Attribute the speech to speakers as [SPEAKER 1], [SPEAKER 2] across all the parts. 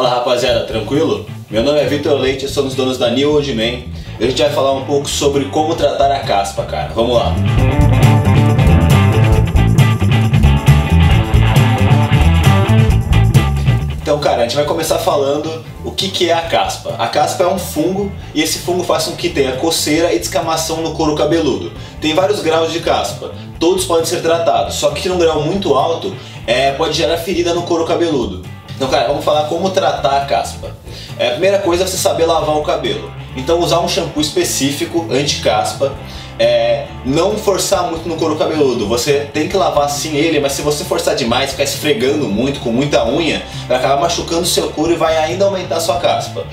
[SPEAKER 1] Fala rapaziada, tranquilo? Meu nome é Vitor Leite, sou um dos donos da New Old Man e a gente vai falar um pouco sobre como tratar a caspa, cara. Vamos lá! Então, cara, a gente vai começar falando o que, que é a caspa. A caspa é um fungo e esse fungo faz com que tenha coceira e descamação no couro cabeludo. Tem vários graus de caspa, todos podem ser tratados, só que num grau muito alto é, pode gerar ferida no couro cabeludo. Então, cara, vamos falar como tratar a caspa. É, a primeira coisa é você saber lavar o cabelo. Então, usar um shampoo específico anti-caspa. É, não forçar muito no couro cabeludo. Você tem que lavar sim ele, mas se você forçar demais, ficar esfregando muito, com muita unha, vai acabar machucando o seu couro e vai ainda aumentar a sua caspa.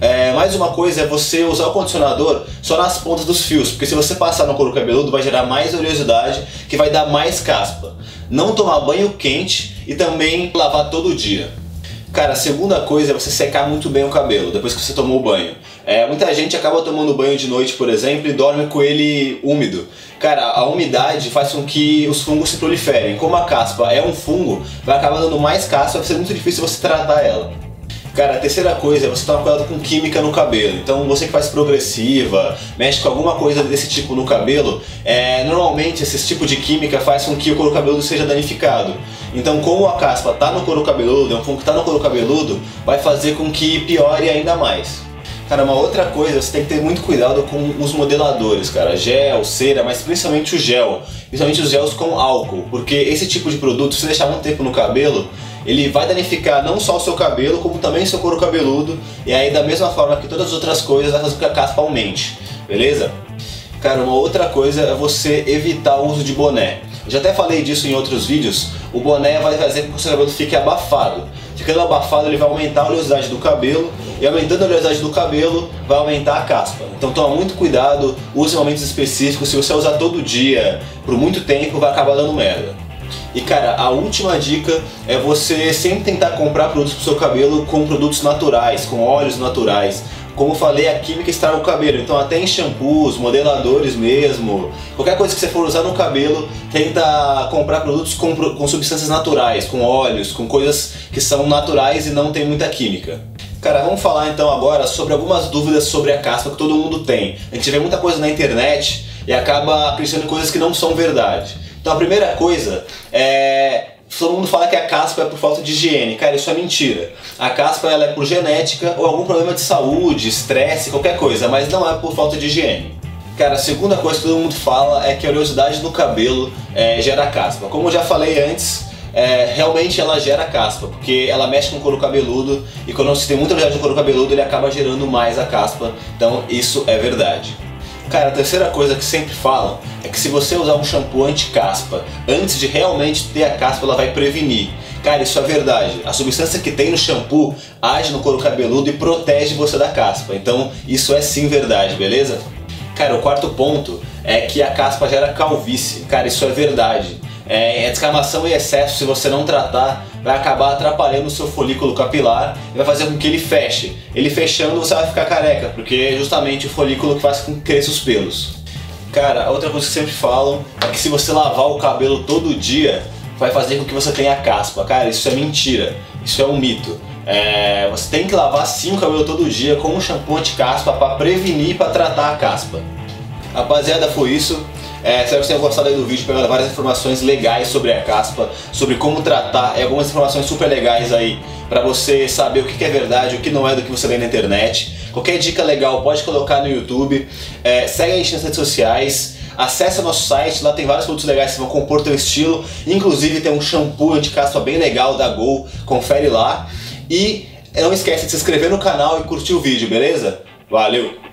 [SPEAKER 1] É, mais uma coisa é você usar o condicionador só nas pontas dos fios, porque se você passar no couro cabeludo vai gerar mais oleosidade, que vai dar mais caspa. Não tomar banho quente e também lavar todo dia. Cara, a segunda coisa é você secar muito bem o cabelo depois que você tomou o banho. É, muita gente acaba tomando banho de noite, por exemplo, e dorme com ele úmido. Cara, a umidade faz com que os fungos se proliferem. Como a caspa é um fungo, vai acabar dando mais caspa, vai ser muito difícil você tratar ela. Cara, a terceira coisa é você tomar cuidado com química no cabelo. Então, você que faz progressiva, mexe com alguma coisa desse tipo no cabelo, é, normalmente esse tipo de química faz com que o couro cabeludo seja danificado. Então, como a caspa está no couro cabeludo, é um fungo que está no couro cabeludo, vai fazer com que piore ainda mais. Cara, uma outra coisa, você tem que ter muito cuidado com os modeladores, cara. Gel, cera, mas principalmente o gel. Principalmente os gels com álcool. Porque esse tipo de produto, se deixar muito tempo no cabelo, ele vai danificar não só o seu cabelo, como também o seu couro cabeludo. E aí, da mesma forma que todas as outras coisas, vai fazer com que a caspa aumente. Beleza? Cara, uma outra coisa é você evitar o uso de boné. Já até falei disso em outros vídeos. O boné vai fazer com que o seu cabelo fique abafado. Ficando abafado, ele vai aumentar a oleosidade do cabelo. E aumentando a oleosidade do cabelo, vai aumentar a caspa. Então toma muito cuidado, use momentos específicos. Se você usar todo dia, por muito tempo, vai acabar dando merda. E cara, a última dica é você sempre tentar comprar produtos para o seu cabelo com produtos naturais, com óleos naturais. Como falei, a química estraga o cabelo, então até em shampoos, modeladores mesmo, qualquer coisa que você for usar no cabelo, tenta comprar produtos com, com substâncias naturais, com óleos, com coisas que são naturais e não tem muita química. Cara, vamos falar então agora sobre algumas dúvidas sobre a caspa que todo mundo tem. A gente vê muita coisa na internet e acaba em coisas que não são verdade. Então a primeira coisa é todo mundo fala que a caspa é por falta de higiene. Cara, isso é mentira. A caspa ela é por genética ou algum problema de saúde, estresse, qualquer coisa, mas não é por falta de higiene. Cara, a segunda coisa que todo mundo fala é que a oleosidade do cabelo é, gera caspa. Como eu já falei antes, é, realmente ela gera caspa, porque ela mexe com o couro cabeludo e quando você tem muita oleosidade no couro cabeludo, ele acaba gerando mais a caspa. Então isso é verdade. Cara, a terceira coisa que sempre falam é que se você usar um shampoo anti-caspa antes de realmente ter a caspa, ela vai prevenir. Cara, isso é verdade. A substância que tem no shampoo age no couro cabeludo e protege você da caspa. Então, isso é sim verdade, beleza? Cara, o quarto ponto é que a caspa gera calvície. Cara, isso é verdade. É, é descamação e excesso, se você não tratar, vai acabar atrapalhando o seu folículo capilar e vai fazer com que ele feche. Ele fechando, você vai ficar careca, porque é justamente o folículo que faz com que cresça os pelos. Cara, a outra coisa que sempre falam é que se você lavar o cabelo todo dia, vai fazer com que você tenha caspa. Cara, isso é mentira. Isso é um mito. É, você tem que lavar sim o cabelo todo dia com um shampoo anti-caspa para prevenir e para tratar a caspa. Rapaziada, foi isso. É, espero que vocês tenham gostado do vídeo, pegando várias informações legais sobre a caspa, sobre como tratar, e algumas informações super legais aí para você saber o que é verdade, o que não é do que você vê na internet. Qualquer dica legal pode colocar no YouTube, é, segue a gente nas redes sociais, acesse nosso site, lá tem vários produtos legais que vão compor teu estilo, inclusive tem um shampoo de caspa bem legal da Gol, confere lá. E não esquece de se inscrever no canal e curtir o vídeo, beleza? Valeu!